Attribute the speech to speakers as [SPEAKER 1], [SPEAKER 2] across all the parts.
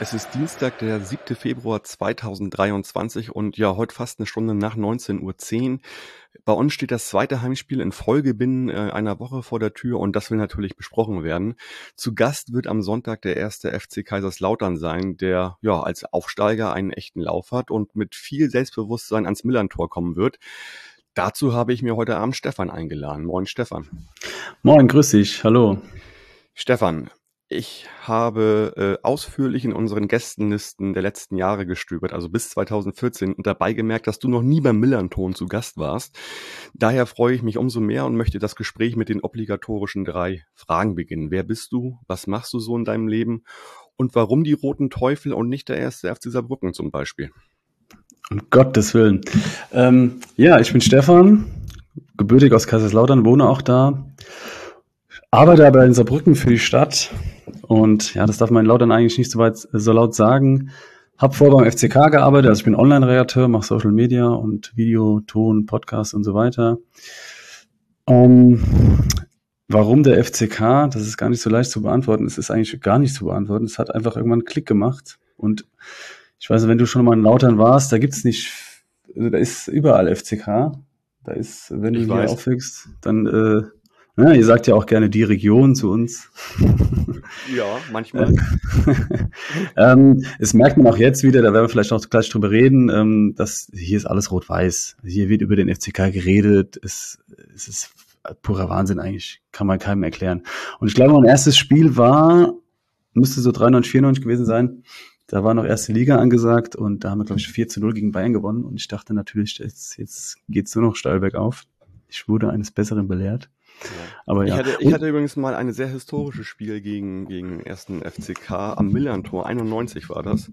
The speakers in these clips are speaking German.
[SPEAKER 1] es ist Dienstag, der 7. Februar 2023 und ja, heute fast eine Stunde nach 19.10 Uhr. Bei uns steht das zweite Heimspiel in Folge binnen äh, einer Woche vor der Tür und das will natürlich besprochen werden. Zu Gast wird am Sonntag der erste FC Kaiserslautern sein, der ja als Aufsteiger einen echten Lauf hat und mit viel Selbstbewusstsein ans Millantor kommen wird. Dazu habe ich mir heute Abend Stefan eingeladen. Moin Stefan.
[SPEAKER 2] Moin, grüß dich. Hallo.
[SPEAKER 1] Stefan, ich habe äh, ausführlich in unseren Gästenlisten der letzten Jahre gestöbert, also bis 2014, und dabei gemerkt, dass du noch nie beim Millanton zu Gast warst. Daher freue ich mich umso mehr und möchte das Gespräch mit den obligatorischen drei Fragen beginnen. Wer bist du? Was machst du so in deinem Leben? Und warum die Roten Teufel und nicht der erste FC Saarbrücken zum Beispiel?
[SPEAKER 2] Um Gottes Willen. Ähm, ja, ich bin Stefan, gebürtig aus Kaiserslautern, wohne auch da. Arbeite aber in Saarbrücken für die Stadt und ja, das darf man laut dann eigentlich nicht so weit so laut sagen. Hab vorher beim FCK gearbeitet, also ich bin Online-Redakteur, mache Social Media und Video, Ton, Podcast und so weiter. Um, warum der FCK? Das ist gar nicht so leicht zu beantworten. Es ist eigentlich gar nicht zu beantworten. Es hat einfach irgendwann einen Klick gemacht. Und ich weiß, wenn du schon mal in Lautern warst, da gibt's nicht, also da ist überall FCK. Da ist, wenn ich du hier aufwächst, dann äh, ja, ihr sagt ja auch gerne die Region zu uns.
[SPEAKER 1] Ja, manchmal.
[SPEAKER 2] ähm, es merkt man auch jetzt wieder, da werden wir vielleicht noch gleich drüber reden, ähm, dass hier ist alles rot-weiß. Hier wird über den FCK geredet. Es, es ist purer Wahnsinn eigentlich. Kann man keinem erklären. Und ich glaube, mein erstes Spiel war, müsste so 93, 94 gewesen sein. Da war noch erste Liga angesagt und da haben wir, glaube ich, 4 zu 0 gegen Bayern gewonnen. Und ich dachte natürlich, jetzt, jetzt geht's nur noch steil bergauf. Ich wurde eines Besseren belehrt.
[SPEAKER 1] Aber ja. Ich hatte, ich hatte übrigens mal eine sehr historische Spiel gegen, gegen ersten FCK am Millantor, 91 war das.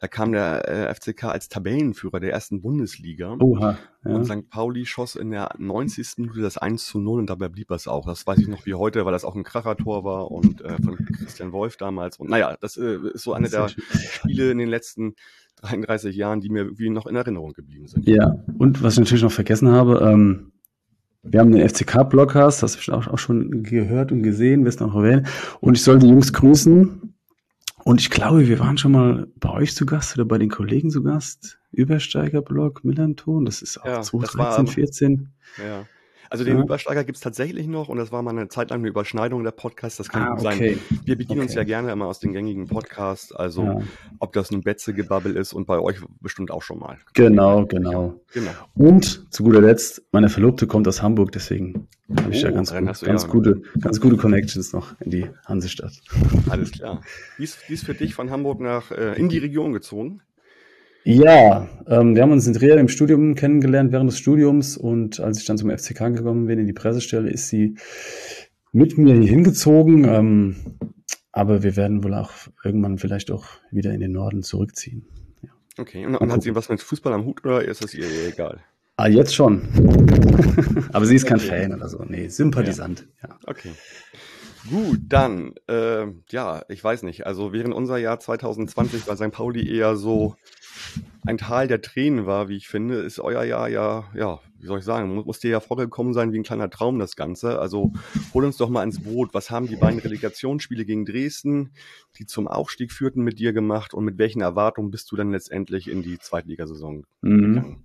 [SPEAKER 1] Da kam der äh, FCK als Tabellenführer der ersten Bundesliga.
[SPEAKER 2] Oha,
[SPEAKER 1] ja. Und St. Pauli schoss in der 90. Minute das 1 zu 0 und dabei blieb es auch. Das weiß ich noch wie heute, weil das auch ein Krachertor war und äh, von Christian Wolf damals. Und naja, das äh, ist so eine der Spiele in den letzten 33 Jahren, die mir irgendwie noch in Erinnerung geblieben sind.
[SPEAKER 2] Ja, und was ich natürlich noch vergessen habe, ähm, wir haben den FCK-Blockcast, das hast du auch, auch schon gehört und gesehen, wirst noch erwähnen. Und ich soll die Jungs grüßen. Und ich glaube, wir waren schon mal bei euch zu Gast oder bei den Kollegen zu Gast. Übersteiger-Blog, Millanton, das ist auch ja, 2013, 14.
[SPEAKER 1] Ja. Also den ja. Übersteiger gibt's tatsächlich noch und das war mal eine Zeit lang eine Überschneidung der Podcasts. Das kann ah, gut okay. sein. Wir bedienen okay. uns ja gerne immer aus den gängigen Podcasts, also ja. ob das nun Betze-Gebabbel ist und bei euch bestimmt auch schon mal.
[SPEAKER 2] Genau, genau. genau. Und zu guter Letzt, meine Verlobte kommt aus Hamburg, deswegen oh, habe ich ja oh, ganz, gut, ganz, ja gute, ganz gute Connections noch in die Hansestadt.
[SPEAKER 1] Alles klar. Wie ist, wie ist für dich von Hamburg nach äh, in die Region gezogen?
[SPEAKER 2] Ja, ähm, wir haben uns in Trier im Studium kennengelernt während des Studiums und als ich dann zum FCK gekommen bin in die Pressestelle, ist sie mit mir hingezogen. Ähm, aber wir werden wohl auch irgendwann vielleicht auch wieder in den Norden zurückziehen.
[SPEAKER 1] Ja. Okay, und, und hat sie was mit Fußball am Hut oder ist das ihr egal?
[SPEAKER 2] Ah, jetzt schon. aber sie ist kein okay. Fan oder so. Nee, Sympathisant. Ja. ja.
[SPEAKER 1] Okay. Gut, dann, äh, ja, ich weiß nicht. Also während unser Jahr 2020 war St. Pauli eher so ein Tal der Tränen war, wie ich finde, ist euer Jahr ja, ja, wie soll ich sagen, muss, dir ja vorgekommen sein wie ein kleiner Traum, das Ganze. Also hol uns doch mal ins Boot. Was haben die beiden Relegationsspiele gegen Dresden, die zum Aufstieg führten, mit dir gemacht und mit welchen Erwartungen bist du dann letztendlich in die Zweitligasaison mhm. gegangen?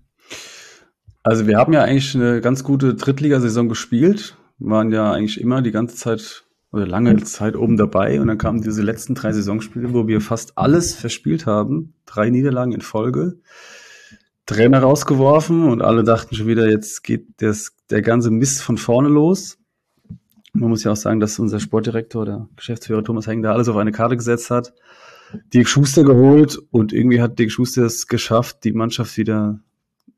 [SPEAKER 2] Also wir haben ja eigentlich eine ganz gute Drittligasaison gespielt, waren ja eigentlich immer die ganze Zeit oder lange Zeit oben dabei und dann kamen diese letzten drei Saisonspiele, wo wir fast alles verspielt haben, drei Niederlagen in Folge, Trainer rausgeworfen und alle dachten schon wieder, jetzt geht das, der ganze Mist von vorne los. Man muss ja auch sagen, dass unser Sportdirektor, der Geschäftsführer Thomas Heng, da alles auf eine Karte gesetzt hat. Dirk Schuster geholt und irgendwie hat Dirk Schuster es geschafft, die Mannschaft wieder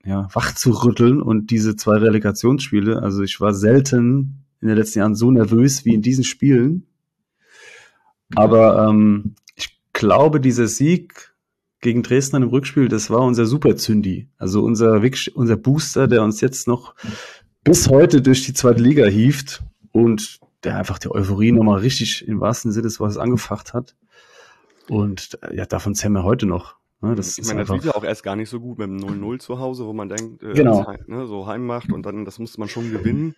[SPEAKER 2] ja, wach zu rütteln und diese zwei Relegationsspiele, also ich war selten in den letzten Jahren so nervös wie in diesen Spielen. Aber ähm, ich glaube, dieser Sieg gegen Dresden im Rückspiel, das war unser Superzündi. Also unser, unser Booster, der uns jetzt noch bis heute durch die zweite Liga hieft und der einfach die Euphorie nochmal richtig im wahrsten Sinne des Wortes angefacht hat. Und ja, davon zählen wir heute noch. Ne? Das
[SPEAKER 1] ich meine, das lief ja auch erst gar nicht so gut mit dem 0-0 zu Hause, wo man denkt, äh,
[SPEAKER 2] genau.
[SPEAKER 1] Heim, ne, so heim macht und dann, das musste man schon gewinnen.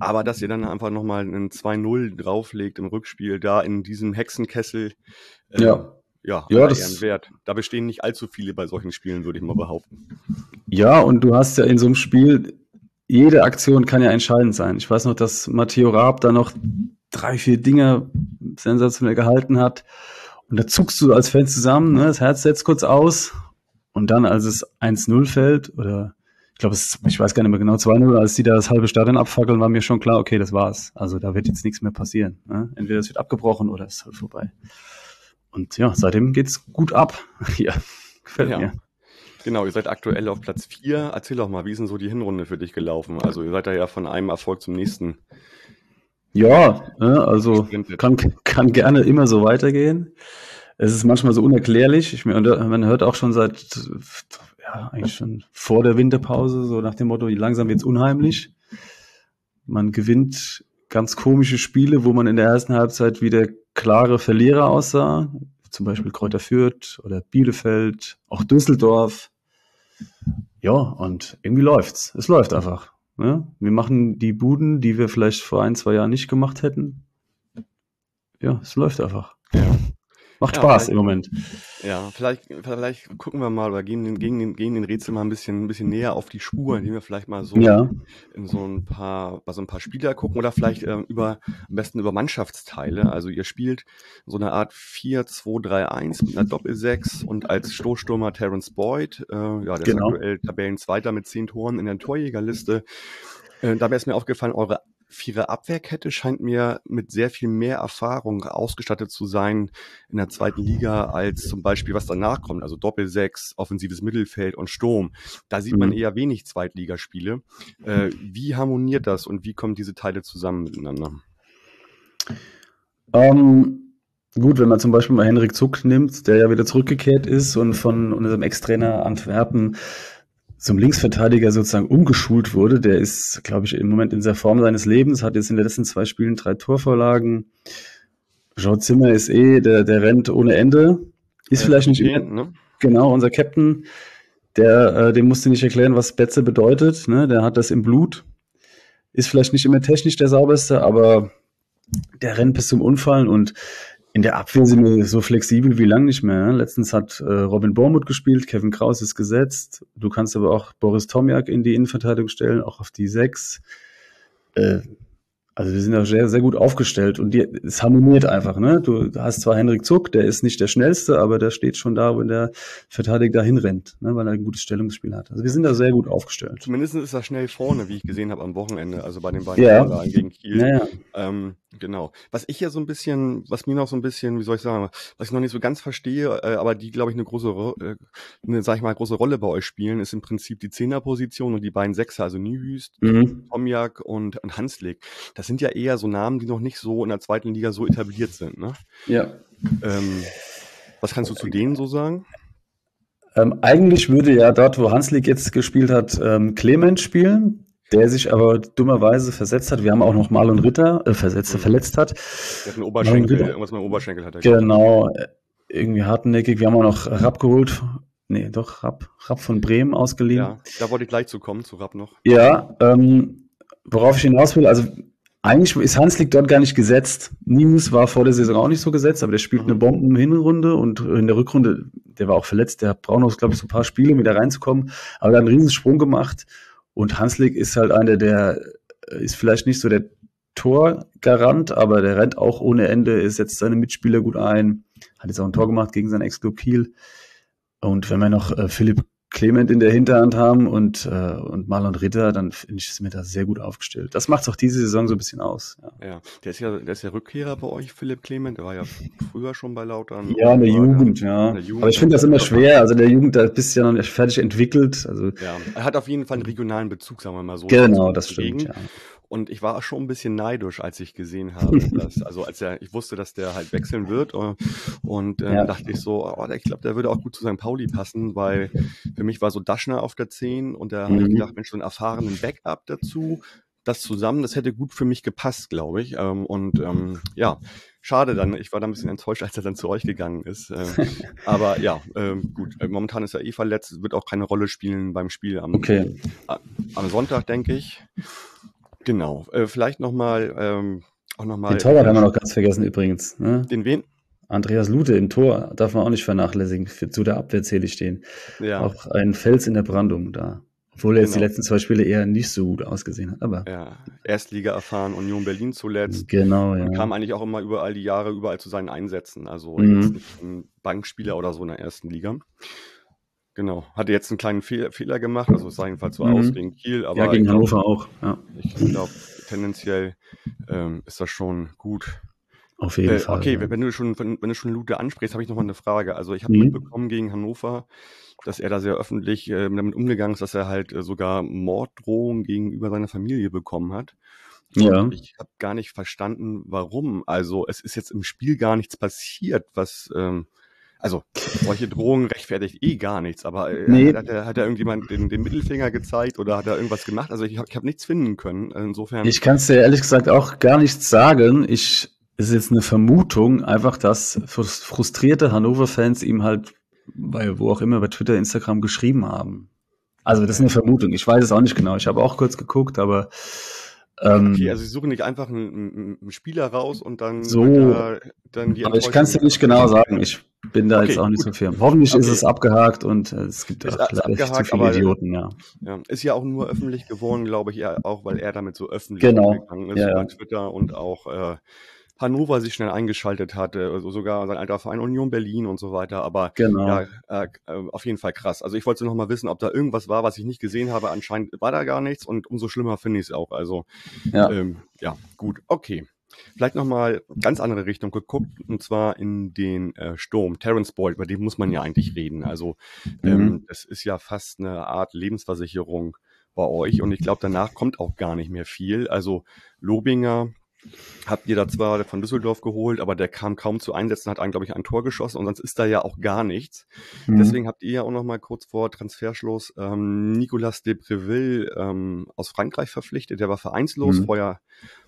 [SPEAKER 1] Aber dass ihr dann einfach nochmal einen 2-0 drauflegt im Rückspiel, da in diesem Hexenkessel,
[SPEAKER 2] äh, ja.
[SPEAKER 1] Ja,
[SPEAKER 2] ja das
[SPEAKER 1] Wert. Da bestehen nicht allzu viele bei solchen Spielen, würde ich mal behaupten.
[SPEAKER 2] Ja, und du hast ja in so einem Spiel, jede Aktion kann ja entscheidend sein. Ich weiß noch, dass Matteo Raab da noch drei, vier Dinge sensationell gehalten hat. Und da zuckst du als Fan zusammen, ne? das Herz setzt kurz aus. Und dann, als es 1-0 fällt, oder ich glaube, ich weiß gar nicht mehr genau, 2-0, als die da das halbe Stadion abfackeln, war mir schon klar, okay, das war's. Also da wird jetzt nichts mehr passieren. Ne? Entweder es wird abgebrochen oder es ist halt vorbei. Und ja, seitdem geht's gut ab. Hier, gefällt ja. mir.
[SPEAKER 1] Genau, ihr seid aktuell auf Platz 4. Erzähl doch mal, wie ist denn so die Hinrunde für dich gelaufen? Also ihr seid da ja von einem Erfolg zum nächsten
[SPEAKER 2] ja, also kann, kann gerne immer so weitergehen. Es ist manchmal so unerklärlich. Ich man hört auch schon seit, ja, eigentlich schon vor der Winterpause, so nach dem Motto, langsam wird's unheimlich. Man gewinnt ganz komische Spiele, wo man in der ersten Halbzeit wieder klare Verlierer aussah. Zum Beispiel Kräuter Fürth oder Bielefeld, auch Düsseldorf. Ja, und irgendwie läuft's. Es läuft einfach. Ja, wir machen die Buden, die wir vielleicht vor ein, zwei Jahren nicht gemacht hätten. Ja, es läuft einfach.
[SPEAKER 1] Ja.
[SPEAKER 2] Macht ja, Spaß im Moment.
[SPEAKER 1] Ja, vielleicht, vielleicht gucken wir mal oder gehen den, gehen, den, gehen den Rätsel mal ein bisschen, ein bisschen näher auf die Spur, indem wir vielleicht mal so
[SPEAKER 2] ja.
[SPEAKER 1] in so ein paar, bei so ein paar Spieler gucken oder vielleicht äh, über, am besten über Mannschaftsteile. Also ihr spielt so eine Art 4-2-3-1 mit einer Doppel-6 und als Stoßstürmer Terence Boyd, äh, ja, der genau. ist aktuell Tabellenzweiter mit zehn Toren in der Torjägerliste. Äh, dabei ist mir aufgefallen, eure Vierer Abwehrkette scheint mir mit sehr viel mehr Erfahrung ausgestattet zu sein in der zweiten Liga als zum Beispiel was danach kommt, also Doppelsechs, offensives Mittelfeld und Sturm. Da sieht man mhm. eher wenig Zweitligaspiele. Äh, wie harmoniert das und wie kommen diese Teile zusammen miteinander?
[SPEAKER 2] Um, ähm, gut, wenn man zum Beispiel mal Henrik Zuck nimmt, der ja wieder zurückgekehrt ist und von unserem Ex-Trainer Antwerpen zum Linksverteidiger sozusagen umgeschult wurde. Der ist, glaube ich, im Moment in der Form seines Lebens, hat jetzt in den letzten zwei Spielen drei Torvorlagen. Jean Zimmer ist eh, der, der rennt ohne Ende. Ist ja, vielleicht nicht immer, ne? genau, unser Captain, der, äh, dem musste nicht erklären, was Betze bedeutet, ne? Der hat das im Blut. Ist vielleicht nicht immer technisch der sauberste, aber der rennt bis zum Unfallen und in der Abwehr sind wir so flexibel wie lang nicht mehr. Letztens hat äh, Robin Bormuth gespielt, Kevin Kraus ist gesetzt. Du kannst aber auch Boris Tomjak in die Innenverteidigung stellen, auch auf die sechs. Äh, also wir sind da sehr, sehr gut aufgestellt und die, es harmoniert einfach. Ne? Du hast zwar Henrik Zuck, der ist nicht der schnellste, aber der steht schon da, wenn der Verteidiger dahin rennt, ne? weil er ein gutes Stellungsspiel hat. Also wir sind da sehr gut aufgestellt.
[SPEAKER 1] Zumindest ist er schnell vorne, wie ich gesehen habe am Wochenende, also bei den beiden
[SPEAKER 2] ja.
[SPEAKER 1] gegen Kiel.
[SPEAKER 2] Ja, ja.
[SPEAKER 1] Ähm, genau. Was ich ja so ein bisschen, was mir noch so ein bisschen, wie soll ich sagen, was ich noch nicht so ganz verstehe, äh, aber die, glaube ich, eine große, äh, eine, sag ich mal, große Rolle bei euch spielen, ist im Prinzip die Zehnerposition und die beiden Sechser, also Niewüst, mhm. Tomjak und, und Hanslik. Das sind ja eher so Namen, die noch nicht so in der zweiten Liga so etabliert sind, ne?
[SPEAKER 2] Ja.
[SPEAKER 1] Ähm, was kannst du zu denen so sagen?
[SPEAKER 2] Ähm, eigentlich würde ja dort, wo Hanslik jetzt gespielt hat, ähm, Clement spielen der sich aber dummerweise versetzt hat. Wir haben auch noch Marlon Ritter äh, versetzt, mhm. verletzt hat.
[SPEAKER 1] Der hat einen Oberschenkel, irgendwas mit dem Oberschenkel hat er.
[SPEAKER 2] Genau, äh, irgendwie hartnäckig. Wir haben auch noch Rapp geholt. Nee, doch, Rapp, Rapp von Bremen ausgeliehen. Ja,
[SPEAKER 1] da wollte ich gleich zu kommen, zu Rapp noch.
[SPEAKER 2] Ja, ähm, worauf ich hinaus will, also eigentlich ist Hanslik dort gar nicht gesetzt. Nimus war vor der Saison auch nicht so gesetzt, aber der spielt mhm. eine Bomben-Hinrunde und in der Rückrunde, der war auch verletzt, der braucht noch, glaube ich, so ein paar Spiele, um wieder reinzukommen, aber da hat einen riesen Sprung gemacht und Hanslik ist halt einer, der äh, ist vielleicht nicht so der Torgarant, aber der rennt auch ohne Ende, er setzt seine Mitspieler gut ein, hat jetzt auch ein Tor gemacht gegen seinen Ex-Club Kiel. Und wenn wir noch äh, Philipp Clement in der Hinterhand haben und, äh, und Marlon Ritter, dann finde ich es mir da sehr gut aufgestellt. Das macht es auch diese Saison so ein bisschen aus.
[SPEAKER 1] Ja. ja, der ist ja, der ist ja Rückkehrer bei euch, Philipp Clement. Der war ja früher schon bei Lautern.
[SPEAKER 2] Ja, in der Jugend, ja. Der Jugend, Aber ich finde das immer schwer. Also der Jugend, da bist du ja noch nicht fertig entwickelt. Also
[SPEAKER 1] ja, er hat auf jeden Fall einen regionalen Bezug, sagen wir mal so.
[SPEAKER 2] Genau, das stimmt, ja.
[SPEAKER 1] Und ich war schon ein bisschen neidisch, als ich gesehen habe, dass, also als er, ich wusste, dass der halt wechseln wird. Äh, und äh, ja. dachte ich so, oh, ich glaube, der würde auch gut zu St. Pauli passen, weil für mich war so Daschner auf der 10 und da mhm. habe ich gedacht, Mensch, so einen erfahrenen Backup dazu. Das zusammen, das hätte gut für mich gepasst, glaube ich. Ähm, und ähm, ja, schade dann. Ich war da ein bisschen enttäuscht, als er dann zu euch gegangen ist. Ähm, aber ja, ähm, gut. Äh, momentan ist er eh verletzt, wird auch keine Rolle spielen beim Spiel am,
[SPEAKER 2] Okay.
[SPEAKER 1] am Sonntag, denke ich. Genau. Äh, vielleicht nochmal, ähm, auch nochmal.
[SPEAKER 2] Den Torwart haben wir noch ganz vergessen übrigens. Ne?
[SPEAKER 1] Den wen?
[SPEAKER 2] Andreas Lute im Tor darf man auch nicht vernachlässigen. Für, zu der Abwehr zähle ich den.
[SPEAKER 1] Ja.
[SPEAKER 2] Auch ein Fels in der Brandung da. Obwohl er jetzt die
[SPEAKER 1] Genau.
[SPEAKER 2] letzten zwei Spiele eher nicht so gut ausgesehen hat. Aber
[SPEAKER 1] Ja, Erstliga erfahren, Union Berlin zuletzt.
[SPEAKER 2] genau, ja.
[SPEAKER 1] Und kam eigentlich auch immer überall die Jahre überall zu seinen Einsätzen. Also
[SPEAKER 2] Mhm.
[SPEAKER 1] jetzt nicht ein Bankspieler oder so in der ersten Liga. Genau. Hatte jetzt einen kleinen Fehl, Fehler gemacht, also es sah jedenfalls so
[SPEAKER 2] Mhm.
[SPEAKER 1] aus gegen Kiel, aber
[SPEAKER 2] ja, gegen
[SPEAKER 1] glaub-
[SPEAKER 2] Hannover auch. Ja,
[SPEAKER 1] Ich glaube, tendenziell ähm, ist das schon gut.
[SPEAKER 2] auf jeden
[SPEAKER 1] Äh,
[SPEAKER 2] Fall.
[SPEAKER 1] okay,
[SPEAKER 2] ja.
[SPEAKER 1] wenn du schon, wenn, wenn du schon Lute ansprichst, habe ich noch mal eine Frage. Also ich habe
[SPEAKER 2] Mhm.
[SPEAKER 1] mitbekommen gegen Hannover, dass er da sehr öffentlich äh, damit umgegangen ist, dass er halt äh, sogar Morddrohungen gegenüber seiner Familie bekommen hat.
[SPEAKER 2] Ja.
[SPEAKER 1] Und ich habe gar nicht verstanden, warum. Also es ist jetzt im Spiel gar nichts passiert, was ähm, also solche Drohungen rechtfertigt eh gar nichts, aber äh,
[SPEAKER 2] Nee.
[SPEAKER 1] hat, er, hat er irgendjemand den, den Mittelfinger gezeigt oder hat er irgendwas gemacht? Also ich habe hab nichts finden können. Insofern.
[SPEAKER 2] Ich kann es dir ehrlich gesagt auch gar nichts sagen. Ich, es ist jetzt eine Vermutung, einfach, dass frus- frustrierte Hannover-Fans ihm halt bei wo auch immer, bei Twitter, Instagram geschrieben haben. Also das ist eine Vermutung. Ich weiß es auch nicht genau. Ich habe auch kurz geguckt, aber
[SPEAKER 1] Okay, also sie suchen nicht einfach einen, einen- Spieler raus und dann,
[SPEAKER 2] So.
[SPEAKER 1] da dann die
[SPEAKER 2] aber ich kann es dir nicht genau sagen. Ich bin da
[SPEAKER 1] Okay,
[SPEAKER 2] jetzt auch nicht
[SPEAKER 1] gut.
[SPEAKER 2] so firm. Hoffentlich ist
[SPEAKER 1] Okay.
[SPEAKER 2] es abgehakt und äh, es gibt
[SPEAKER 1] Ist
[SPEAKER 2] auch zu viele Idioten, ja.
[SPEAKER 1] Ja, ist ja auch nur öffentlich geworden, glaube ich, ja, auch weil er damit so öffentlich
[SPEAKER 2] Genau.
[SPEAKER 1] umgegangen ist
[SPEAKER 2] Ja, ja.
[SPEAKER 1] Twitter und auch äh, Hannover sich schnell eingeschaltet hatte, also sogar sein alter Verein Union Berlin und so weiter. Aber
[SPEAKER 2] Genau.
[SPEAKER 1] ja, äh, äh, auf jeden Fall krass. Also ich wollte noch mal wissen, ob da irgendwas war, was ich nicht gesehen habe. Anscheinend war da gar nichts und umso schlimmer finde ich es auch. Also
[SPEAKER 2] Ja.
[SPEAKER 1] ähm, ja, gut, okay. Vielleicht nochmal ganz andere Richtung geguckt, und zwar in den äh, Sturm. Terence Boyd, über den muss man ja eigentlich reden. Also ähm,
[SPEAKER 2] Mhm.
[SPEAKER 1] das ist ja fast eine Art Lebensversicherung bei euch und ich glaube, danach kommt auch gar nicht mehr viel. Also Lobinger habt ihr da zwar von Düsseldorf geholt, aber der kam kaum zu Einsätzen, hat einen, glaube ich, ein Tor geschossen und sonst ist da ja auch gar nichts.
[SPEAKER 2] Mhm.
[SPEAKER 1] Deswegen habt ihr ja auch noch mal kurz vor Transferschluss ähm, Nicolas de Preville ähm, aus Frankreich verpflichtet. Der war vereinslos,
[SPEAKER 2] Mhm.
[SPEAKER 1] vorher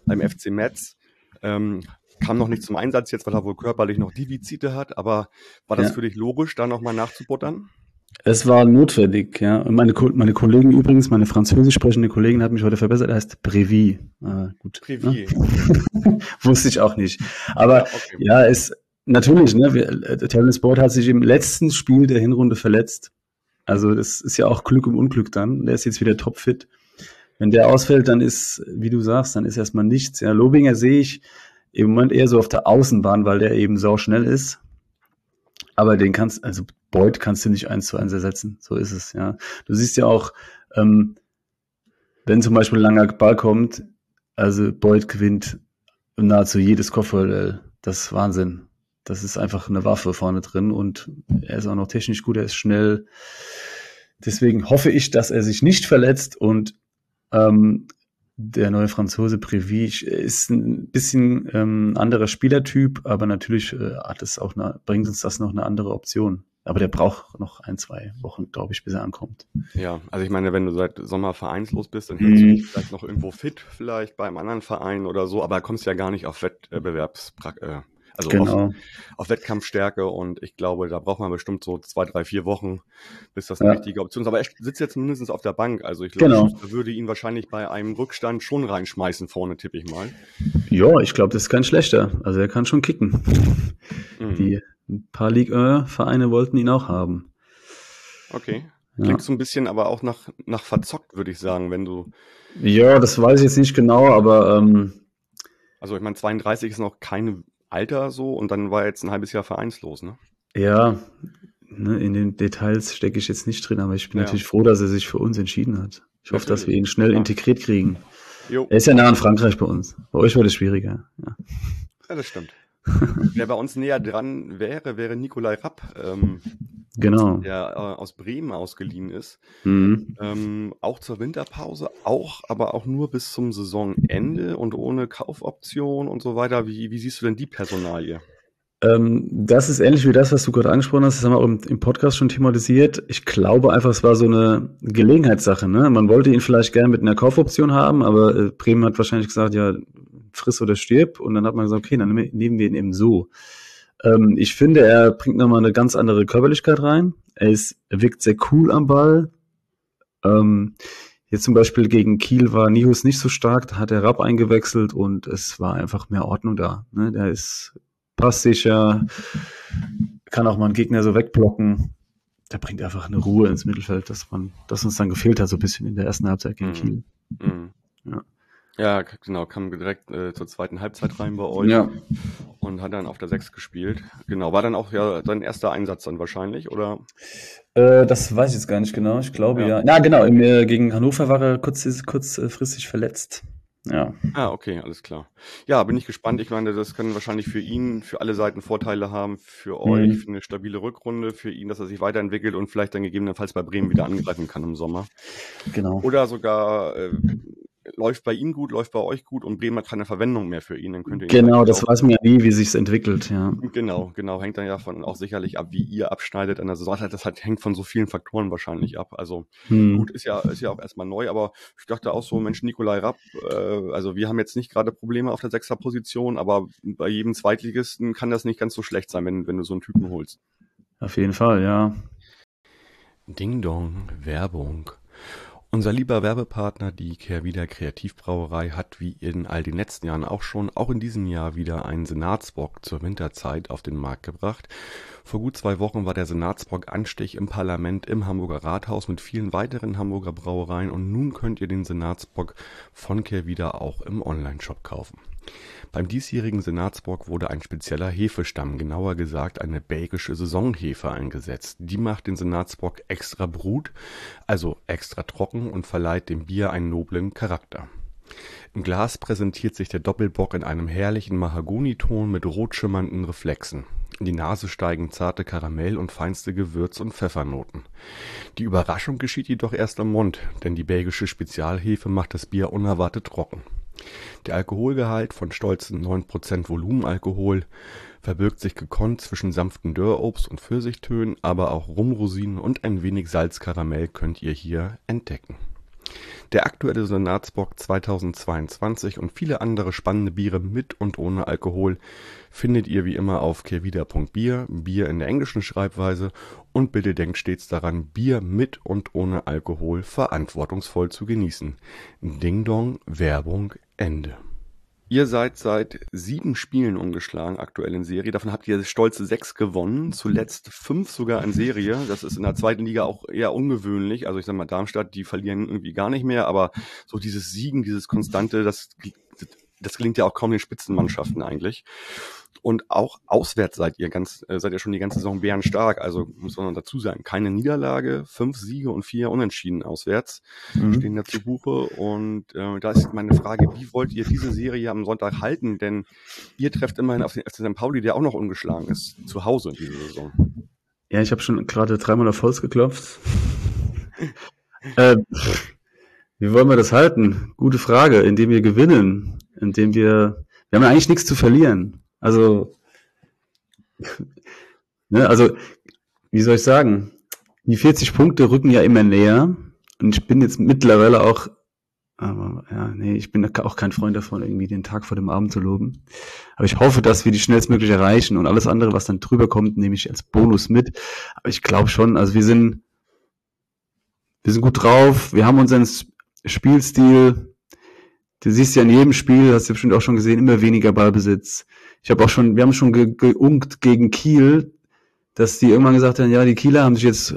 [SPEAKER 1] beim FC Metz. Ähm, kam noch nicht zum Einsatz jetzt, weil er wohl körperlich noch Defizite hat. Aber war das
[SPEAKER 2] Ja.
[SPEAKER 1] für dich logisch, da noch mal nachzubuttern?
[SPEAKER 2] Es war notwendig, ja. Und meine, Ko- meine Kollegen übrigens, meine französisch sprechende Kollegin hat mich heute verbessert, er heißt Prévi. Äh, gut.
[SPEAKER 1] Privier.
[SPEAKER 2] Ne? Wusste ich auch nicht. Aber
[SPEAKER 1] Ja, okay.
[SPEAKER 2] ja, es natürlich, ne, wir, äh, Terence Boyd hat sich im letzten Spiel der Hinrunde verletzt. Also das ist ja auch Glück im Unglück dann. Der ist jetzt wieder topfit. Wenn der ausfällt, dann ist, wie du sagst, dann ist erstmal nichts. Ja, Lobinger sehe ich im Moment eher so auf der Außenbahn, weil der eben sau schnell ist. Aber den kannst, also Boyd kannst du nicht eins zu eins ersetzen. So ist es, ja. Du siehst ja auch, ähm, wenn zum Beispiel ein langer Ball kommt, also Boyd gewinnt nahezu jedes Kopfballduell. Das ist Wahnsinn. Das ist einfach eine Waffe vorne drin und er ist auch noch technisch gut, er ist schnell. Deswegen hoffe ich, dass er sich nicht verletzt und ähm, der neue Franzose Previch ist ein bisschen ähm, anderer Spielertyp, aber natürlich äh, hat es auch eine, bringt uns das noch eine andere Option. Aber der braucht noch ein, zwei Wochen, glaube ich, bis er ankommt.
[SPEAKER 1] Ja, also ich meine, wenn du seit Sommer vereinslos bist, dann hältst du
[SPEAKER 2] Mhm.
[SPEAKER 1] dich vielleicht noch irgendwo fit, vielleicht bei einem anderen Verein oder so, aber kommst ja gar nicht auf Wettbewerbsprak äh, also auf,
[SPEAKER 2] genau.
[SPEAKER 1] auf Wettkampfstärke und ich glaube, da braucht man bestimmt so zwei, drei, vier Wochen, bis das
[SPEAKER 2] Ja.
[SPEAKER 1] eine richtige Option ist. Aber er sitzt jetzt mindestens auf der Bank, also ich glaube,
[SPEAKER 2] Genau.
[SPEAKER 1] ich würde ihn wahrscheinlich bei einem Rückstand schon reinschmeißen vorne, tippe ich mal.
[SPEAKER 2] Ja, ich glaube, das ist kein schlechter. Also er kann schon kicken.
[SPEAKER 1] Mhm.
[SPEAKER 2] Die ein paar Ligue-Vereine wollten ihn auch haben.
[SPEAKER 1] Okay.
[SPEAKER 2] Ja.
[SPEAKER 1] Klingt so ein bisschen aber auch nach, nach verzockt, würde ich sagen, wenn du,
[SPEAKER 2] ja, das weiß ich jetzt nicht genau, aber ähm,
[SPEAKER 1] also ich meine, 32 ist noch kein Alter so und dann war er jetzt ein halbes Jahr vereinslos, ne?
[SPEAKER 2] ja, ne, in den Details stecke ich jetzt nicht drin, aber ich bin
[SPEAKER 1] Ja.
[SPEAKER 2] natürlich froh, dass er sich für uns entschieden hat. Ich hoffe, dass wir ihn schnell
[SPEAKER 1] Ja.
[SPEAKER 2] integriert kriegen.
[SPEAKER 1] Jo.
[SPEAKER 2] Er ist ja nah an Frankreich bei uns. Bei euch wird es schwieriger. Ja.
[SPEAKER 1] Ja, das stimmt. Wer bei uns näher dran wäre, wäre Nikolai Rapp, ähm,
[SPEAKER 2] Genau.
[SPEAKER 1] der äh, aus Bremen ausgeliehen ist.
[SPEAKER 2] Mhm.
[SPEAKER 1] Ähm, auch zur Winterpause, auch, aber auch nur bis zum Saisonende und ohne Kaufoption und so weiter. Wie, wie siehst du denn die Personalie?
[SPEAKER 2] Ähm, das ist ähnlich wie das, was du gerade angesprochen hast. Das haben wir auch im, im Podcast schon thematisiert. Ich glaube einfach, es war so eine Gelegenheitssache. Ne? Man wollte ihn vielleicht gerne mit einer Kaufoption haben, aber äh, Bremen hat wahrscheinlich gesagt, ja, friss oder stirb. Und dann hat man gesagt, okay, dann nehmen wir ihn eben so. Ähm, ich finde, er bringt nochmal eine ganz andere Körperlichkeit rein. Er, ist, er wirkt sehr cool am Ball. Ähm, jetzt zum Beispiel gegen Kiel war Nihus nicht so stark, da hat er Rapp eingewechselt und es war einfach mehr Ordnung da. Ne? Der ist passsicher, kann auch mal einen Gegner so wegblocken. Der bringt einfach eine Ruhe ins Mittelfeld, dass man, das uns dann gefehlt hat, so ein bisschen in der ersten Halbzeit gegen mhm. Kiel. Mhm.
[SPEAKER 1] Ja. Ja, genau, kam direkt äh, zur zweiten Halbzeit rein bei euch ja. und hat dann auf der 6 gespielt. Genau, war dann auch ja sein erster Einsatz dann wahrscheinlich, oder?
[SPEAKER 2] Äh, das weiß ich jetzt gar nicht genau. Ich glaube ja. Ja, ja genau, im, äh, gegen Hannover war er kurz, kurzfristig verletzt. Ja.
[SPEAKER 1] Ah, okay, alles klar. Ja, bin ich gespannt. Ich meine, das können wahrscheinlich für ihn, für alle Seiten Vorteile haben, für euch, mhm. für eine stabile Rückrunde, für ihn, dass er sich weiterentwickelt und vielleicht dann gegebenenfalls bei Bremen wieder angreifen kann im Sommer. Genau. Oder sogar äh, läuft bei ihm gut, läuft bei euch gut und Bremen hat keine Verwendung mehr für ihn, dann könnt ihr
[SPEAKER 2] ihn Genau, das weiß man ja nie, wie sich's entwickelt, ja.
[SPEAKER 1] Genau, genau, hängt dann ja von auch sicherlich ab, wie ihr abschneidet an der Saison. Das halt hängt von so vielen Faktoren wahrscheinlich ab. Also hm. gut, ist ja, ist ja auch erstmal neu, aber ich dachte auch so, Mensch, Nikolai Rapp, äh, also wir haben jetzt nicht gerade Probleme auf der sechster Position, aber bei jedem Zweitligisten kann das nicht ganz so schlecht sein, wenn, wenn du so einen Typen holst.
[SPEAKER 2] Auf jeden Fall, ja.
[SPEAKER 1] Ding Dong, Werbung. Unser lieber Werbepartner, die Kehrwieder Kreativbrauerei, hat wie in all den letzten Jahren auch schon, auch in diesem Jahr wieder einen Senatsbock zur Winterzeit auf den Markt gebracht. Vor gut zwei Wochen war der Senatsbock Anstich im Parlament im Hamburger Rathaus mit vielen weiteren Hamburger Brauereien und nun könnt ihr den Senatsbock von Kehrwieder auch im Onlineshop kaufen. Beim diesjährigen Senatsbock wurde ein spezieller Hefestamm, genauer gesagt eine belgische Saisonhefe eingesetzt. Die macht den Senatsbock extra brut, also extra trocken und verleiht dem Bier einen noblen Charakter. Im Glas präsentiert sich der Doppelbock in einem herrlichen Mahagoniton mit rot schimmernden Reflexen. In die Nase steigen zarte Karamell und feinste Gewürz- und Pfeffernoten. Die Überraschung geschieht jedoch erst am Mund, denn die belgische Spezialhefe macht das Bier unerwartet trocken. Der Alkoholgehalt von stolzen 9% Volumenalkohol verbirgt sich gekonnt zwischen sanften Dörrobst und Pfirsichtönen, aber auch Rumrosinen und ein wenig Salzkaramell könnt ihr hier entdecken. Der aktuelle Senatsbock 2022 und viele andere spannende Biere mit und ohne Alkohol findet ihr wie immer auf kehrwieder.bier, Bier in der englischen Schreibweise und bitte denkt stets daran, Bier mit und ohne Alkohol verantwortungsvoll zu genießen. Ding Dong, Werbung, Ende. Ihr seid seit sieben Spielen ungeschlagen aktuell in Serie. Davon habt ihr stolze sechs gewonnen, zuletzt fünf sogar in Serie. Das ist in der zweiten Liga auch eher ungewöhnlich. Also ich sag mal, Darmstadt, die verlieren irgendwie gar nicht mehr, aber so dieses Siegen, dieses Konstante, das, das gelingt ja auch kaum den Spitzenmannschaften eigentlich. Und auch auswärts seid ihr ganz, äh, seid ihr schon die ganze Saison bärenstark. Also muss man dazu sagen, keine Niederlage, fünf Siege und vier Unentschieden auswärts mhm. stehen da zu Buche. Und äh, da ist meine Frage, wie wollt ihr diese Serie am Sonntag halten? Denn ihr trefft immerhin auf den FC St. Pauli, der auch noch ungeschlagen ist, zu Hause in dieser Saison.
[SPEAKER 2] Ja, ich habe schon gerade dreimal auf Holz geklopft. äh, wie wollen wir das halten? Gute Frage. Indem wir gewinnen, indem wir, wir haben ja eigentlich nichts zu verlieren. Also, ne, also, wie soll ich sagen? Die 40 Punkte rücken ja immer näher. Und ich bin jetzt mittlerweile auch, aber ja, nee, ich bin auch kein Freund davon, irgendwie den Tag vor dem Abend zu loben. Aber ich hoffe, dass wir die schnellstmöglich erreichen und alles andere, was dann drüber kommt, nehme ich als Bonus mit. Aber ich glaube schon, also wir sind, wir sind gut drauf, wir haben unseren Spielstil, du siehst ja in jedem Spiel, hast du bestimmt auch schon gesehen, immer weniger Ballbesitz. Ich habe auch schon, wir haben schon ge geunkt gegen Kiel, dass die irgendwann gesagt haben, ja, die Kieler haben sich jetzt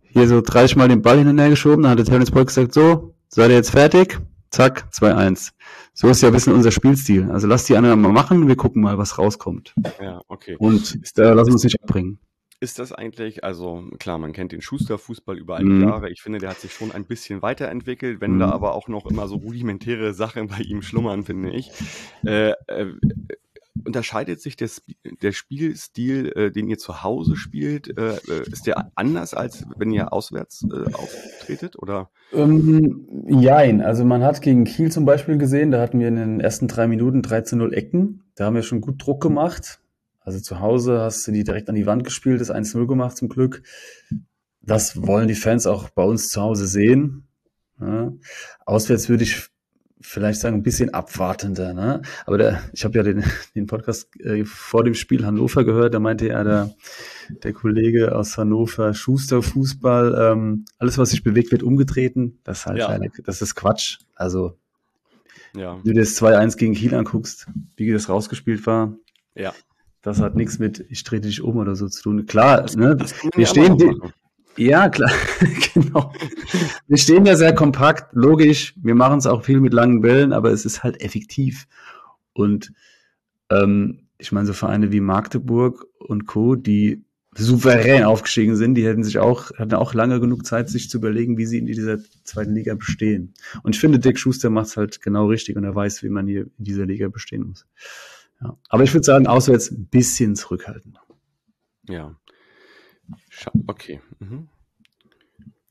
[SPEAKER 2] hier so 30 Mal den Ball hinterher geschoben. Dann hat der Terence Polk gesagt, so, seid ihr jetzt fertig? Zack, 2-1. So ist ja ein bisschen unser Spielstil. Also lass die anderen mal machen, wir gucken mal, was rauskommt.
[SPEAKER 1] Ja, okay.
[SPEAKER 2] Und da lassen wir uns nicht abbringen.
[SPEAKER 1] Ist das eigentlich, also klar, man kennt den Schuster-Fußball über all die mhm. Jahre. Ich finde, der hat sich schon ein bisschen weiterentwickelt, wenn mhm. da aber auch noch immer so rudimentäre Sachen bei ihm schlummern, finde ich. Äh, äh, unterscheidet sich der, der Spielstil, äh, den ihr zu Hause spielt, äh, äh, ist der anders als wenn ihr auswärts äh, auftretet oder?
[SPEAKER 2] Ähm, jein, also man hat gegen Kiel zum Beispiel gesehen, da hatten wir in den ersten drei Minuten 13-0 Ecken, da haben wir schon gut Druck gemacht. Also zu Hause hast du die direkt an die Wand gespielt, das 1-0 gemacht zum Glück. Das wollen die Fans auch bei uns zu Hause sehen. Ja. Auswärts würde ich vielleicht sagen, ein bisschen abwartender. Ne? Aber der, ich habe ja den, den Podcast äh, vor dem Spiel Hannover gehört, da meinte ja der, der Kollege aus Hannover, Schuster Fußball, ähm, alles, was sich bewegt, wird umgetreten. Das ist halt
[SPEAKER 1] Ja.
[SPEAKER 2] eine, das ist Quatsch. Also,
[SPEAKER 1] Ja,
[SPEAKER 2] wenn du dir das 2-1 gegen Kiel anguckst, wie das rausgespielt war,
[SPEAKER 1] ja.
[SPEAKER 2] Das hat nichts mit ich trete dich um oder so zu tun. Klar, ne? Wir stehen, ja, klar, genau. Wir stehen ja sehr kompakt, logisch. Wir machen es auch viel mit langen Bällen, aber es ist halt effektiv. Und ähm, ich meine, so Vereine wie Magdeburg und Co., die souverän aufgestiegen sind, die hätten sich auch, hatten auch lange genug Zeit, sich zu überlegen, wie sie in dieser zweiten Liga bestehen. Und ich finde, Dick Schuster macht es halt genau richtig und er weiß, wie man hier in dieser Liga bestehen muss. Ja. Aber ich würde sagen, auswärts ein bisschen zurückhaltend.
[SPEAKER 1] Ja. Okay. Mhm.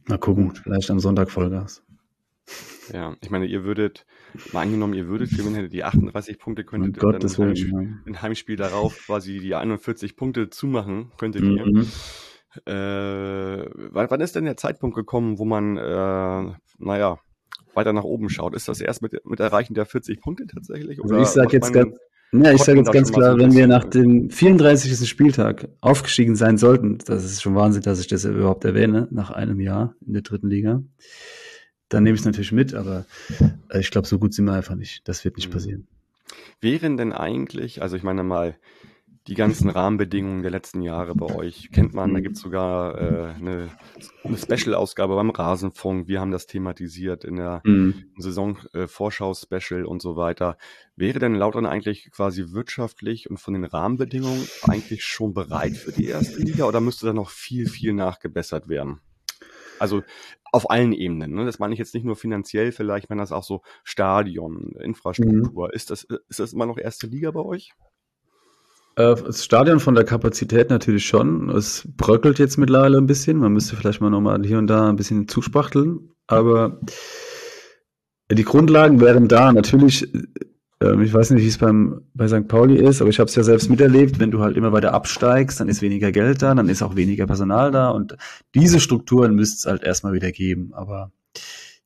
[SPEAKER 2] Mal gucken, vielleicht am Sonntag Vollgas.
[SPEAKER 1] Ja, ich meine, ihr würdet, mal angenommen, ihr würdet gewinnen, hättet ihr 38 Punkte, könntet ihr dann ein Heimspiel,
[SPEAKER 2] Willen.
[SPEAKER 1] ein Heimspiel darauf quasi die 41 Punkte zumachen, könntet
[SPEAKER 2] ja.
[SPEAKER 1] ihr.
[SPEAKER 2] Mhm.
[SPEAKER 1] Äh, wann, ist denn der Zeitpunkt gekommen, wo man, äh, naja, weiter nach oben schaut? Ist das erst mit, mit Erreichen der 40 Punkte tatsächlich?
[SPEAKER 2] Also ich sag
[SPEAKER 1] macht
[SPEAKER 2] jetzt ganz, ja, ich sage jetzt ganz klar, wenn wir nach dem 34. Spieltag aufgestiegen sein sollten, das ist schon Wahnsinn, dass ich das überhaupt erwähne, nach einem Jahr in der dritten Liga, dann nehme ich es natürlich mit, aber äh, ich glaube, so gut sind wir einfach nicht. Das wird nicht
[SPEAKER 1] Mhm.
[SPEAKER 2] passieren.
[SPEAKER 1] wären denn eigentlich, also ich meine mal, die ganzen Rahmenbedingungen der letzten Jahre bei euch kennt man, da
[SPEAKER 2] Mhm.
[SPEAKER 1] gibt es sogar äh, eine, eine Special-Ausgabe beim Rasenfunk, wir haben das thematisiert in der Saison-Vorschau-Special und so weiter. Wäre denn Lautern eigentlich quasi wirtschaftlich und von den Rahmenbedingungen eigentlich schon bereit für die erste Liga oder müsste da noch viel, viel nachgebessert werden? Also auf allen Ebenen. Ne? Das meine ich jetzt nicht nur finanziell, vielleicht wenn das auch so Stadion, Infrastruktur. Ist, das, ist das immer noch erste Liga bei euch?
[SPEAKER 2] Äh, Das Stadion von der Kapazität natürlich schon. Es bröckelt jetzt mittlerweile ein bisschen. Man müsste vielleicht mal nochmal hier und da ein bisschen zuspachteln. Aber die Grundlagen wären da. Natürlich, äh, ich weiß nicht, wie es beim, bei St. Pauli ist, aber ich habe es ja selbst miterlebt. Wenn du halt immer weiter absteigst, dann ist weniger Geld da, dann ist auch weniger Personal da. Und diese Strukturen müsste es halt erstmal wieder geben. Aber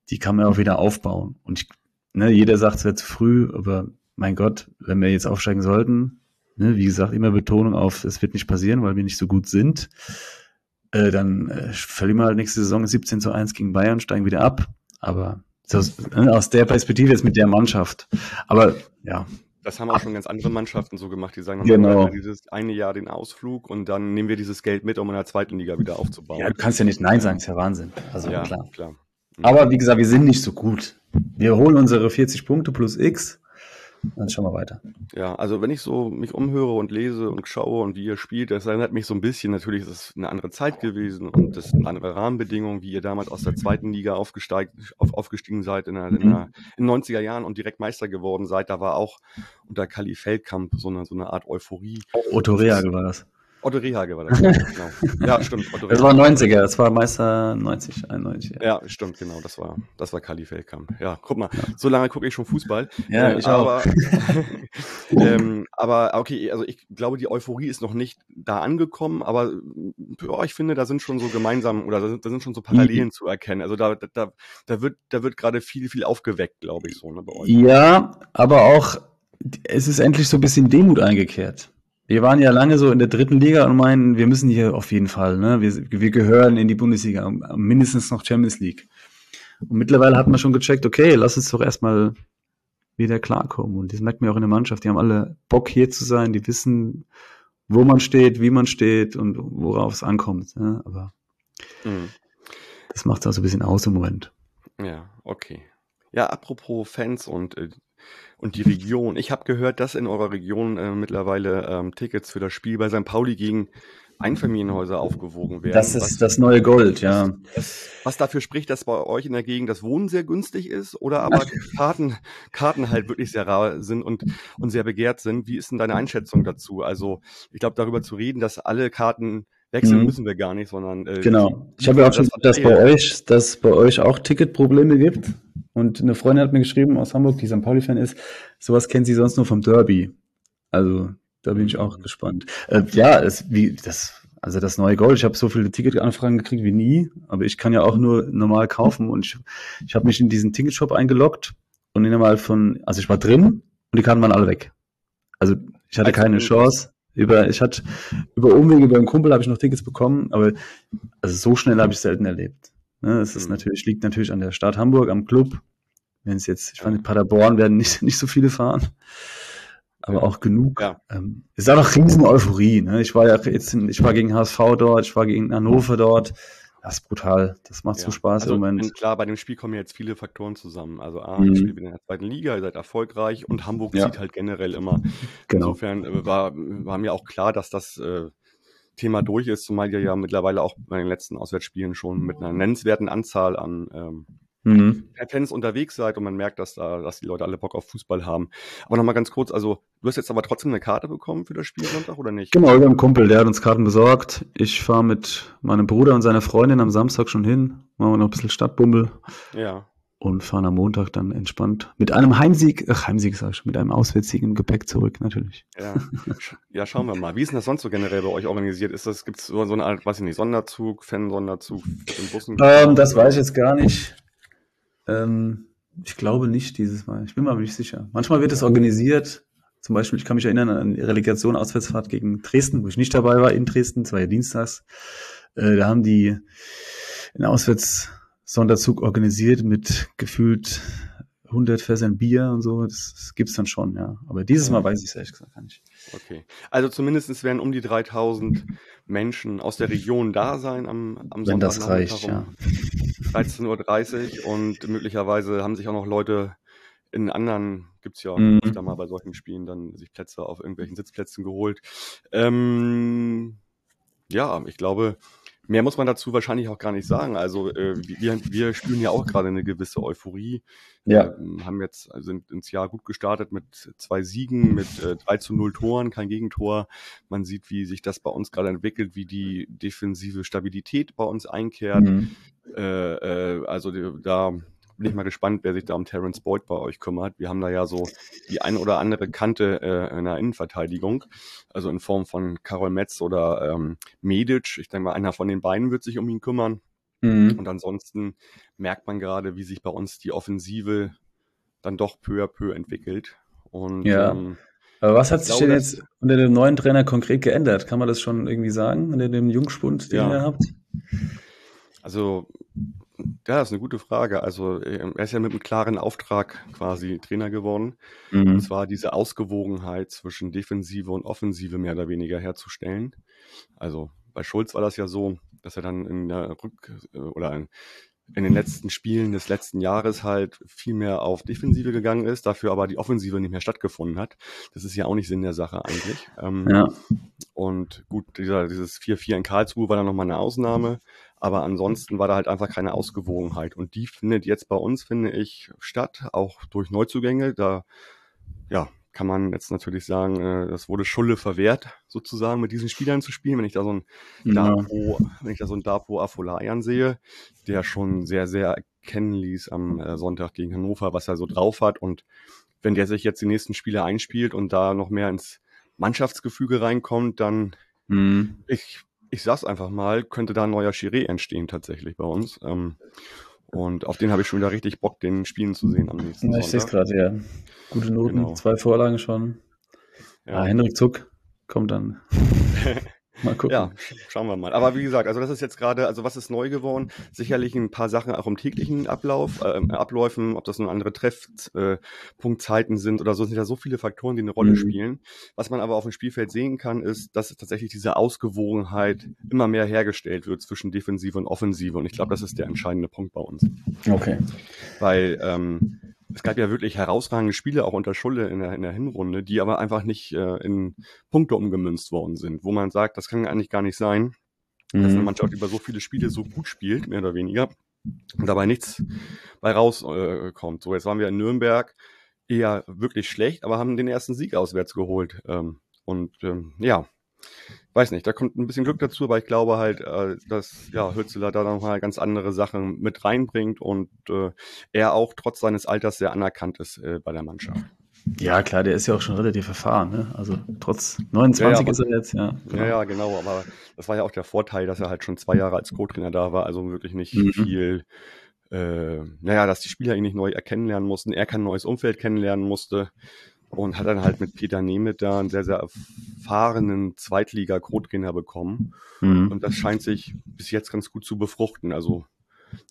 [SPEAKER 2] die kann man auch wieder aufbauen. Und ich, ne, jeder sagt, es wäre zu früh, aber mein Gott, wenn wir jetzt aufsteigen sollten, ne, wie gesagt, immer Betonung auf, es wird nicht passieren, weil wir nicht so gut sind, äh, dann äh, verlieren wir halt nächste Saison 17 zu 1 gegen Bayern, steigen wieder ab. Aber so, ne, aus der Perspektive jetzt mit der Mannschaft. Aber ja,
[SPEAKER 1] Das haben auch schon ganz andere Mannschaften so gemacht, die sagen,
[SPEAKER 2] Genau.
[SPEAKER 1] wir machen dieses eine Jahr den Ausflug und dann nehmen wir dieses Geld mit, um in der zweiten Liga wieder aufzubauen.
[SPEAKER 2] ja, du kannst ja nicht Nein sagen, ist ja Wahnsinn. Also
[SPEAKER 1] ja
[SPEAKER 2] klar.
[SPEAKER 1] klar. Mhm.
[SPEAKER 2] Aber wie gesagt, wir sind nicht so gut. Wir holen unsere 40 Punkte plus X, dann schauen wir weiter.
[SPEAKER 1] Ja, also wenn ich so mich umhöre und lese und schaue und wie ihr spielt, das erinnert mich so ein bisschen, natürlich ist es eine andere Zeit gewesen und das sind andere Rahmenbedingungen, wie ihr damals aus der zweiten Liga aufgesteigt, auf, aufgestiegen seid in, der, in, der, in den 90er Jahren und direkt Meister geworden seid. Da war auch unter Kali Feldkamp so eine, so eine Art Euphorie.
[SPEAKER 2] Otto Rehagel war das.
[SPEAKER 1] Otto Rehage war das, genau. Ja, stimmt. Otto
[SPEAKER 2] Das war
[SPEAKER 1] Rehhagel.
[SPEAKER 2] 90er, das war Meister 90, 91. Ja,
[SPEAKER 1] Ja, stimmt, genau, das war, das war Kali Feldkamp. Ja, guck mal, so lange gucke ich schon Fußball.
[SPEAKER 2] Ja,
[SPEAKER 1] Äh,
[SPEAKER 2] ich auch.
[SPEAKER 1] aber, ähm, aber okay, also ich glaube, die Euphorie ist noch nicht da angekommen, aber ja, ich finde, da sind schon so gemeinsam oder da sind, da sind schon so Parallelen zu erkennen. Also da, da, da wird, da wird gerade viel, viel aufgeweckt, glaube ich, so ne, bei euch.
[SPEAKER 2] Ja, aber auch, es ist endlich so ein bisschen Demut eingekehrt. Wir waren ja lange so in der dritten Liga und meinen, wir müssen hier auf jeden Fall, ne? wir, wir gehören in die Bundesliga, mindestens noch Champions League. Und mittlerweile hat man schon gecheckt, okay, lass uns doch erstmal wieder klarkommen. Und das merkt man auch in der Mannschaft, die haben alle Bock hier zu sein, die wissen, wo man steht, wie man steht und worauf es ankommt. Ne? Aber
[SPEAKER 1] Mhm.
[SPEAKER 2] das macht es auch so ein bisschen aus im Moment.
[SPEAKER 1] Ja, okay. Ja, apropos Fans und, äh, und die Region. Ich habe gehört, dass in eurer Region äh, mittlerweile ähm, Tickets für das Spiel bei St. Pauli gegen Einfamilienhäuser aufgewogen werden.
[SPEAKER 2] Das
[SPEAKER 1] was,
[SPEAKER 2] ist das neue Gold, ja.
[SPEAKER 1] was dafür spricht, dass bei euch in der Gegend das Wohnen sehr günstig ist oder aber Karten, Karten halt wirklich sehr rar sind und, und sehr begehrt sind. Wie ist denn deine Einschätzung dazu? Also ich glaube, darüber zu reden, dass alle Karten wechseln
[SPEAKER 2] Mhm.
[SPEAKER 1] müssen wir gar nicht, sondern äh,
[SPEAKER 2] Genau. Ich habe ja auch schon gehört, dass bei
[SPEAKER 1] verstehe.
[SPEAKER 2] euch, dass bei euch auch Ticketprobleme gibt. Und eine Freundin hat mir geschrieben aus Hamburg, die St. Pauli-Fan ist, sowas kennt sie sonst nur vom Derby. Also da bin ich auch gespannt. Äh, ja, es, wie das, also das neue Gold. Ich habe so viele Ticketanfragen gekriegt wie nie, aber ich kann ja auch nur normal kaufen und ich, ich habe mich in diesen Ticketshop eingeloggt und innerhalb von, also ich war drin und die Karten waren alle weg. Also ich hatte
[SPEAKER 1] Also,
[SPEAKER 2] keine Chance. Über, ich hatte, über Umwege über einen Kumpel habe ich noch Tickets bekommen, aber also so schnell habe ich selten erlebt. Ne, es ist
[SPEAKER 1] Mhm.
[SPEAKER 2] natürlich, liegt natürlich an der Stadt Hamburg, am Club. Wenn es jetzt, ich fand, in Paderborn werden nicht, nicht so viele fahren. Aber auch genug.
[SPEAKER 1] Ja.
[SPEAKER 2] Ähm, es war doch riesen Euphorie. Ne? Ich war ja jetzt, in, ich war gegen HSV dort, ich war gegen Hannover dort. Das ist brutal. Das macht so
[SPEAKER 1] Ja.
[SPEAKER 2] Spaß
[SPEAKER 1] also,
[SPEAKER 2] im Moment.
[SPEAKER 1] Klar, bei dem Spiel kommen jetzt viele Faktoren zusammen. Also A,
[SPEAKER 2] Mhm.
[SPEAKER 1] ihr spielt in der zweiten Liga, ihr seid erfolgreich und Hamburg
[SPEAKER 2] Ja.
[SPEAKER 1] zieht halt generell immer.
[SPEAKER 2] Genau.
[SPEAKER 1] Insofern äh, war, war mir auch klar, dass das äh, Thema durch ist, zumal ihr ja mittlerweile auch bei den letzten Auswärtsspielen schon mit einer nennenswerten Anzahl an ähm,
[SPEAKER 2] Mhm.
[SPEAKER 1] Fans unterwegs seid und man merkt, dass da, dass die Leute alle Bock auf Fußball haben. Aber nochmal ganz kurz, also du hast jetzt aber trotzdem eine Karte bekommen für das Spiel Sonntag oder nicht?
[SPEAKER 2] Genau, über einen Kumpel, der hat uns Karten besorgt. Ich fahre mit meinem Bruder und seiner Freundin am Samstag schon hin. Machen wir noch ein bisschen Stadtbummel
[SPEAKER 1] Ja.
[SPEAKER 2] und fahren am Montag dann entspannt mit einem Heimsieg, ach Heimsieg sag ich schon, mit einem Auswärtssieg im Gepäck zurück, natürlich.
[SPEAKER 1] Ja. Ja, schauen wir mal. Wie ist denn das sonst so generell bei euch organisiert? Ist das, gibt es so, so eine Art, weiß ich nicht, Sonderzug, Fan-Sonderzug in Bussen?
[SPEAKER 2] Ähm, das weiß ich jetzt gar nicht. Ähm, ich glaube nicht dieses Mal. Ich bin mir aber nicht sicher. Manchmal wird es organisiert. Zum Beispiel, ich kann mich erinnern an die Relegation Auswärtsfahrt gegen Dresden, wo ich nicht dabei war in Dresden, war ja dienstags. Äh, da haben die einen Auswärtssonderzug organisiert mit gefühlt 100 Fässern Bier und so. Das, das gibt's dann schon, ja. Aber dieses Mal weiß ich es ehrlich gesagt gar nicht.
[SPEAKER 1] Okay. Also zumindest werden um die 3000 Menschen aus der Region da sein am, am
[SPEAKER 2] Wenn das reicht, ja.
[SPEAKER 1] 13.30 Uhr und möglicherweise haben sich auch noch Leute in anderen, gibt's ja
[SPEAKER 2] Mhm.
[SPEAKER 1] öfter mal bei solchen Spielen, dann sich Plätze auf irgendwelchen Sitzplätzen geholt. Ähm, ja, ich glaube, mehr muss man dazu wahrscheinlich auch gar nicht sagen. Also äh, wir, wir spüren ja auch gerade eine gewisse Euphorie.
[SPEAKER 2] Ja.
[SPEAKER 1] Ähm, haben jetzt, also sind ins Jahr gut gestartet mit zwei Siegen, mit äh, 3 zu 0 Toren, kein Gegentor. Man sieht, wie sich das bei uns gerade entwickelt, wie die defensive Stabilität bei uns einkehrt.
[SPEAKER 2] Mhm.
[SPEAKER 1] Äh, äh, also da bin ich mal gespannt, wer sich da um Terence Boyd bei euch kümmert. Wir haben da ja so die ein oder andere Kante äh, in der Innenverteidigung, also in Form von Karol Metz oder ähm, Medic. Ich denke mal, einer von den beiden wird sich um ihn kümmern.
[SPEAKER 2] Mhm.
[SPEAKER 1] Und ansonsten merkt man gerade, wie sich bei uns die Offensive dann doch peu à peu entwickelt. Und
[SPEAKER 2] Ja.
[SPEAKER 1] ähm,
[SPEAKER 2] Aber was hat
[SPEAKER 1] Ich
[SPEAKER 2] sich
[SPEAKER 1] glaube,
[SPEAKER 2] denn jetzt unter dem neuen Trainer konkret geändert? Kann man das schon irgendwie sagen, unter dem Jungspund, den
[SPEAKER 1] Ja.
[SPEAKER 2] ihr habt?
[SPEAKER 1] Also, ja, das ist eine gute Frage. Also, ähm, er ist ja mit einem klaren Auftrag quasi Trainer geworden. Und
[SPEAKER 2] Mhm.
[SPEAKER 1] zwar diese Ausgewogenheit zwischen Defensive und Offensive mehr oder weniger herzustellen. Also, bei Schulz war das ja so, dass er dann in der Rück- äh, oder in, in den letzten Spielen des letzten Jahres halt viel mehr auf Defensive gegangen ist, dafür aber die Offensive nicht mehr stattgefunden hat. Das ist ja auch nicht Sinn der Sache eigentlich. Ähm,
[SPEAKER 2] Ja.
[SPEAKER 1] und gut, dieser, dieses 4-4 in Karlsruhe war dann nochmal eine Ausnahme, aber ansonsten war da halt einfach keine Ausgewogenheit. Und die findet jetzt bei uns, finde ich, statt, auch durch Neuzugänge. Da ja, kann man jetzt natürlich sagen, äh, das wurde Schulle verwehrt, sozusagen mit diesen Spielern zu spielen. Wenn ich da so ein
[SPEAKER 2] Ja.
[SPEAKER 1] Dapo, wenn ich da so einen Dapo Afolayan sehe, der schon sehr, sehr erkennen ließ am äh, Sonntag gegen Hannover, was er so drauf hat. Und wenn der sich jetzt die nächsten Spiele einspielt und da noch mehr ins Mannschaftsgefüge reinkommt, dann,
[SPEAKER 2] Mhm.
[SPEAKER 1] ich, ich sag's einfach mal, könnte da ein neuer Chiré entstehen tatsächlich bei uns. Ähm, und auf den habe ich schon wieder richtig Bock, den spielen zu sehen am nächsten
[SPEAKER 2] Ja, ich sehe es gerade, ja. Gute Noten,
[SPEAKER 1] Genau.
[SPEAKER 2] zwei Vorlagen schon. Ja.
[SPEAKER 1] Ja.
[SPEAKER 2] Henrik Zuck kommt dann. Mal gucken.
[SPEAKER 1] Ja, sch- schauen wir mal. Aber wie gesagt, also das ist jetzt gerade, also was ist neu geworden? Sicherlich ein paar Sachen auch im täglichen Ablauf, äh, Abläufen, ob das nun andere Treffpunktzeiten äh, sind oder so, sind ja so viele Faktoren, die eine Rolle
[SPEAKER 2] Mhm.
[SPEAKER 1] spielen. Was man aber auf dem Spielfeld sehen kann, ist, dass tatsächlich diese Ausgewogenheit immer mehr hergestellt wird zwischen Defensive und Offensive. Und ich glaube, das ist der entscheidende Punkt bei uns.
[SPEAKER 2] Okay.
[SPEAKER 1] Weil ähm, es gab ja wirklich herausragende Spiele auch unter Schulle in der, in der Hinrunde, die aber einfach nicht äh, in Punkte umgemünzt worden sind, wo man sagt, das kann eigentlich gar nicht sein, dass eine
[SPEAKER 2] Mhm.
[SPEAKER 1] Mannschaft über so viele Spiele so gut spielt, mehr oder weniger, und dabei nichts bei rauskommt. Äh, so, jetzt waren wir in Nürnberg eher wirklich schlecht, aber haben den ersten Sieg auswärts geholt. Ähm, und ähm, ja, weiß nicht, da kommt ein bisschen Glück dazu, aber ich glaube halt, äh, dass ja, Hützeler da nochmal ganz andere Sachen mit reinbringt und äh, er auch trotz seines Alters sehr anerkannt ist äh, bei der Mannschaft.
[SPEAKER 2] Ja, klar, der ist ja auch schon relativ erfahren, ne? Also trotz 29
[SPEAKER 1] aber-
[SPEAKER 2] ist er jetzt, ja. genau.
[SPEAKER 1] Ja, ja, genau, aber das war ja auch der Vorteil, dass er halt schon zwei Jahre als Co-Trainer da war, also wirklich nicht
[SPEAKER 2] Mhm.
[SPEAKER 1] viel äh, naja, dass die Spieler ihn nicht neu erkennen lernen mussten, er kein neues Umfeld kennenlernen musste und hat dann halt mit Peter Nemeth da einen sehr, sehr erfahrenen Zweitliga-Grotgänger bekommen. Mhm. Und das scheint sich bis jetzt ganz gut zu befruchten. Also,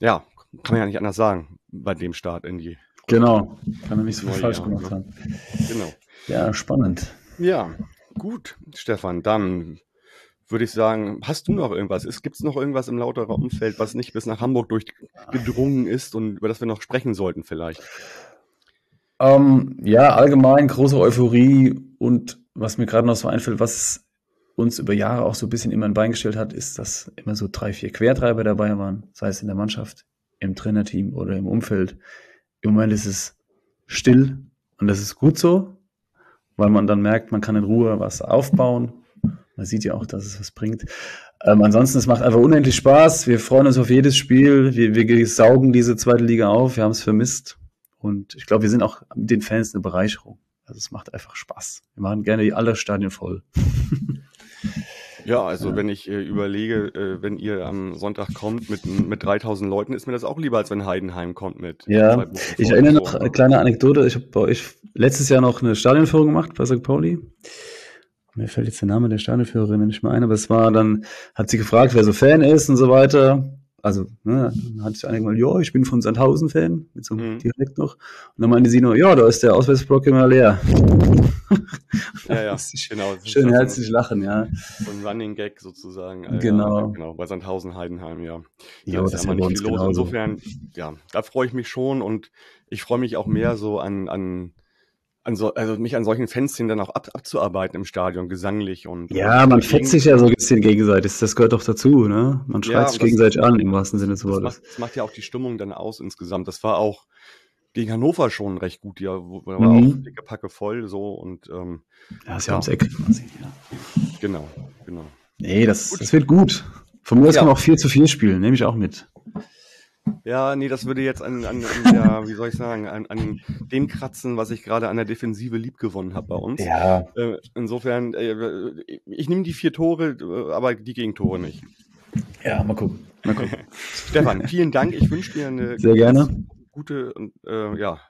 [SPEAKER 1] ja, kann man ja nicht anders sagen bei dem Start in die.
[SPEAKER 2] Genau, kann er nicht so viel falsch Jahr, gemacht ne? haben. Genau. Ja, spannend.
[SPEAKER 1] Ja, gut, Stefan, dann würde ich sagen, hast du noch irgendwas? Gibt es noch irgendwas im Lauterer Umfeld, was nicht bis nach Hamburg durchgedrungen ist und über das wir noch sprechen sollten vielleicht?
[SPEAKER 2] Ähm, ja, allgemein große Euphorie und was mir gerade noch so einfällt, was uns über Jahre auch so ein bisschen immer ein Bein gestellt hat, ist, dass immer so drei, vier Quertreiber dabei waren, sei es in der Mannschaft, im Trainerteam oder im Umfeld. Im Moment ist es still und das ist gut so, weil man dann merkt, man kann in Ruhe was aufbauen. Man sieht ja auch, dass es was bringt. Ähm, ansonsten, es macht einfach unendlich Spaß. Wir freuen uns auf jedes Spiel. Wir, wir saugen diese zweite Liga auf. Wir haben es vermisst. Und ich glaube, wir sind auch mit den Fans eine Bereicherung. Also es macht einfach Spaß. Wir machen gerne alle Stadien voll.
[SPEAKER 1] Ja, also ja. wenn ich äh, überlege, äh, wenn ihr am Sonntag kommt mit, mit 3000 Leuten, ist mir das auch lieber, als wenn Heidenheim kommt mit.
[SPEAKER 2] Ja, ich erinnere noch, eine kleine Anekdote, ich habe bei euch letztes Jahr noch eine Stadionführung gemacht bei St. Pauli. Mir fällt jetzt der Name der Stadionführerin nicht mehr ein, aber es war dann, hat sie gefragt, wer so Fan ist und so weiter also ne, dann hatte ich einige mal, ja, ich bin von Sandhausen-Fan, mit so einem mhm. direkt noch. Und dann meinte sie nur, ja, da ist der Auswärtsblock immer leer.
[SPEAKER 1] ja, ja,
[SPEAKER 2] genau. Schön herzlich lachen, ja.
[SPEAKER 1] So ein Running Gag sozusagen.
[SPEAKER 2] Äh, genau.
[SPEAKER 1] Ja, genau, bei Sandhausen, Heidenheim, ja. Da ja, ist das ja nicht viel los. Genauso. Insofern, ja, da freue ich mich schon und ich freue mich auch mehr so an, an an so, also mich an solchen Fanszenen dann auch ab, abzuarbeiten im Stadion, gesanglich und.
[SPEAKER 2] Ja, man fetzt sich ja so ein bisschen gegenseitig. Das gehört doch dazu, ne? Man schreit ja, sich gegenseitig an, im wahrsten Sinne des
[SPEAKER 1] Wortes. Das macht, das macht ja auch die Stimmung dann aus insgesamt. Das war auch gegen Hannover schon recht gut, ja, wo, war mhm. auch dicke Packe voll, so und, ähm,
[SPEAKER 2] Ja, ist ja, ja. ums Eck quasi, ja.
[SPEAKER 1] Genau, genau.
[SPEAKER 2] Nee, das, das wird gut. Von mir aus ja. kann man auch 4 zu 4 spielen, nehme ich auch mit.
[SPEAKER 1] Ja, nee, das würde jetzt an, an, an der, wie soll ich sagen, an, an dem kratzen, was ich gerade an der Defensive lieb gewonnen habe bei uns.
[SPEAKER 2] Ja.
[SPEAKER 1] Äh, insofern, äh, ich nehme die vier Tore, äh, aber die Gegentore nicht.
[SPEAKER 2] Ja, mal gucken. Mal gucken.
[SPEAKER 1] Stefan, vielen Dank. Ich wünsche dir eine
[SPEAKER 2] Sehr gerne.
[SPEAKER 1] gute und äh, ja,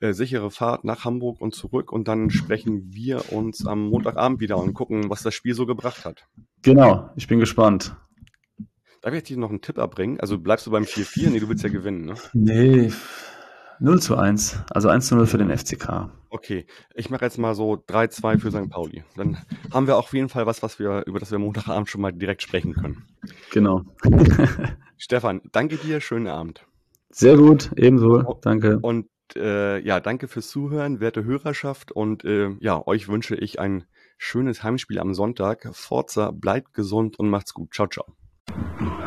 [SPEAKER 1] äh, sichere Fahrt nach Hamburg und zurück und dann sprechen wir uns am Montagabend wieder und gucken, was das Spiel so gebracht hat.
[SPEAKER 2] Genau, ich bin gespannt.
[SPEAKER 1] Darf ich dir noch einen Tipp abbringen? Also bleibst du beim 4-4? Nee, du willst ja gewinnen, ne?
[SPEAKER 2] Nee, 0 zu 1. Also 1 zu 0 für den FCK.
[SPEAKER 1] Okay, ich mache jetzt mal so 3-2 für St. Pauli. Dann haben wir auf jeden Fall was, was wir, über das wir Montagabend schon mal direkt sprechen können.
[SPEAKER 2] Genau.
[SPEAKER 1] Stefan, danke dir, schönen Abend.
[SPEAKER 2] Sehr gut, ebenso. Danke.
[SPEAKER 1] Und äh, ja, danke fürs Zuhören, werte Hörerschaft. Und äh, ja, euch wünsche ich ein schönes Heimspiel am Sonntag. Forza, bleibt gesund und macht's gut. Ciao, ciao. Yeah.